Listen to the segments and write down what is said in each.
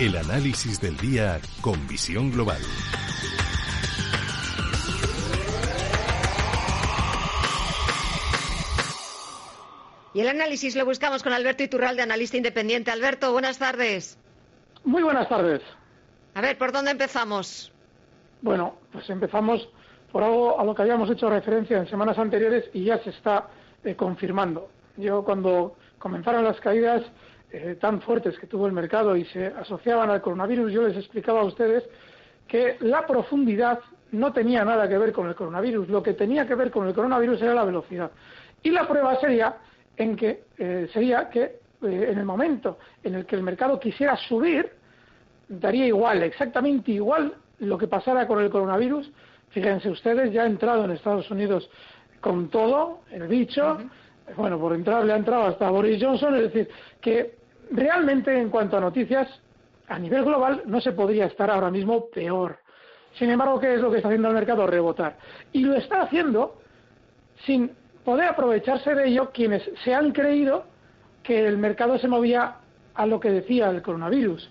El análisis del día con visión global. Y el análisis lo buscamos con Alberto Iturralde, analista independiente. Alberto, buenas tardes. Muy buenas tardes. A ver, ¿por dónde empezamos? Bueno, pues empezamos por algo a lo que habíamos hecho referencia en semanas anteriores y ya se está eh, confirmando. Yo cuando comenzaron las caídas eh, tan fuertes que tuvo el mercado y se asociaban al coronavirus, yo les explicaba a ustedes que la profundidad no tenía nada que ver con el coronavirus. Lo que tenía que ver con el coronavirus era la velocidad. Y la prueba sería en que eh, sería que eh, en el momento en el que el mercado quisiera subir, daría igual, exactamente igual lo que pasara con el coronavirus. Fíjense ustedes, ya ha entrado en Estados Unidos con todo, el bicho, bueno, por entrar le ha entrado hasta Boris Johnson, es decir, que realmente en cuanto a noticias, a nivel global no se podría estar ahora mismo peor. Sin embargo, ¿qué es lo que está haciendo el mercado? Rebotar. Y lo está haciendo sin poder aprovecharse de ello quienes se han creído que el mercado se movía a lo que decía el coronavirus.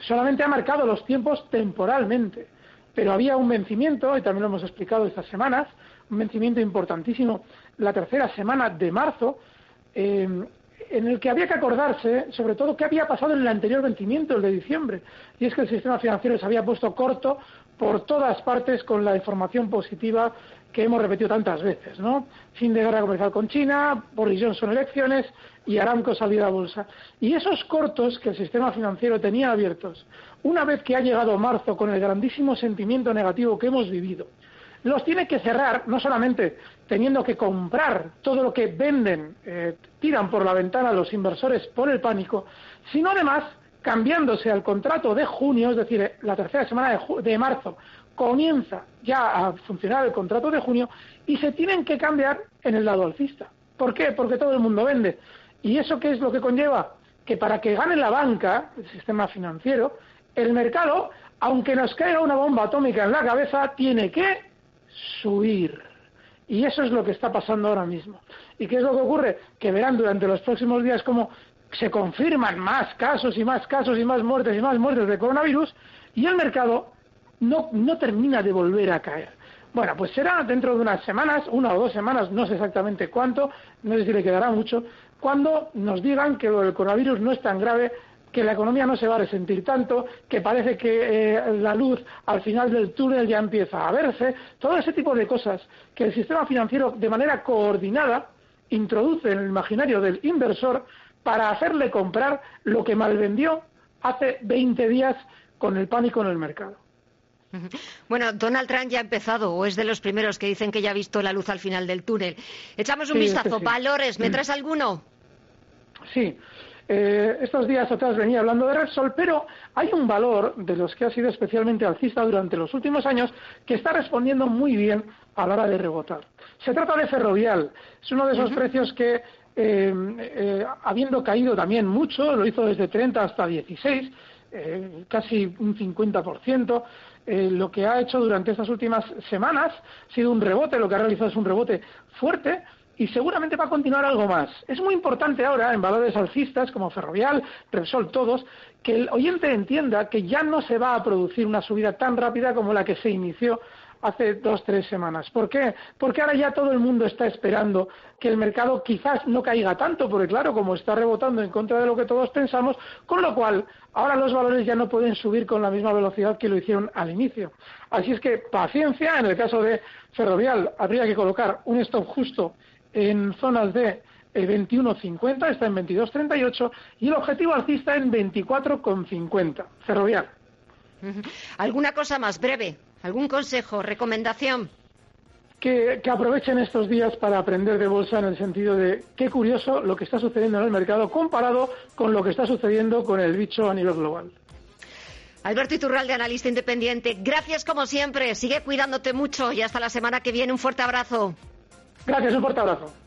Solamente ha marcado los tiempos temporalmente, pero había un vencimiento, y también lo hemos explicado estas semanas, un vencimiento importantísimo, la tercera semana de marzo, eh, en el que había que acordarse, sobre todo, qué había pasado en el anterior vencimiento, el de diciembre. Y es que el sistema financiero se había puesto corto por todas partes con la información positiva que hemos repetido tantas veces, ¿no? Fin de guerra comercial con China, Boris Johnson elecciones y Aramco salida a bolsa. Y esos cortos que el sistema financiero tenía abiertos, una vez que ha llegado marzo con el grandísimo sentimiento negativo que hemos vivido, los tiene que cerrar, no solamente teniendo que comprar todo lo que venden, eh, tiran por la ventana los inversores por el pánico, sino además cambiándose al contrato de junio, es decir, eh, la tercera semana de, de marzo, comienza ya a funcionar el contrato de junio y se tienen que cambiar en el lado alcista. ¿Por qué? Porque todo el mundo vende. ¿Y eso qué es lo que conlleva? Que para que gane la banca, el sistema financiero, el mercado, aunque nos caiga una bomba atómica en la cabeza, tiene que subir. Y eso es lo que está pasando ahora mismo. ¿Y qué es lo que ocurre? Que verán durante los próximos días cómo se confirman más casos y más casos y más muertes y más muertes de coronavirus y el mercado no, no termina de volver a caer. Bueno, pues será dentro de unas semanas, una o dos semanas, no sé exactamente cuánto, no sé si le quedará mucho, cuando nos digan que lo del coronavirus no es tan grave que la economía no se va a resentir tanto, que parece que eh, la luz al final del túnel ya empieza a verse, todo ese tipo de cosas que el sistema financiero de manera coordinada introduce en el imaginario del inversor para hacerle comprar lo que malvendió hace 20 días con el pánico en el mercado. Bueno, Donald Trump ya ha empezado, o es de los primeros que dicen que ya ha visto la luz al final del túnel. Echamos un vistazo. Valores, ¿me traes alguno? Sí, eh, estos días atrás venía hablando de Repsol, pero hay un valor de los que ha sido especialmente alcista durante los últimos años que está respondiendo muy bien a la hora de rebotar. Se trata de Ferrovial. Es uno de esos precios que, eh, eh, habiendo caído también mucho, lo hizo desde 30 hasta 16, casi un 50%, lo que ha hecho durante estas últimas semanas ha sido un rebote, lo que ha realizado es un rebote fuerte, y seguramente va a continuar algo más. Es muy importante ahora, en valores alcistas como Ferrovial, Repsol, todos, que el oyente entienda que ya no se va a producir una subida tan rápida como la que se inició hace dos, tres semanas. ¿Por qué? Porque ahora ya todo el mundo está esperando que el mercado quizás no caiga tanto, porque claro, como está rebotando en contra de lo que todos pensamos, con lo cual ahora los valores ya no pueden subir con la misma velocidad que lo hicieron al inicio. Así es que paciencia, en el caso de Ferrovial habría que colocar un stop justo en zonas de 21.50, está en 22.38 y el objetivo alcista en 24.50, ferrovial. ¿Alguna cosa más breve? ¿Algún consejo, recomendación? que, aprovechen estos días para aprender de bolsa en el sentido de qué curioso lo que está sucediendo en el mercado comparado con lo que está sucediendo con el bicho a nivel global. Alberto Iturralde, analista independiente, gracias como siempre. Sigue cuidándote mucho y hasta la semana que viene. Un fuerte abrazo. Gracias, un fuerte abrazo.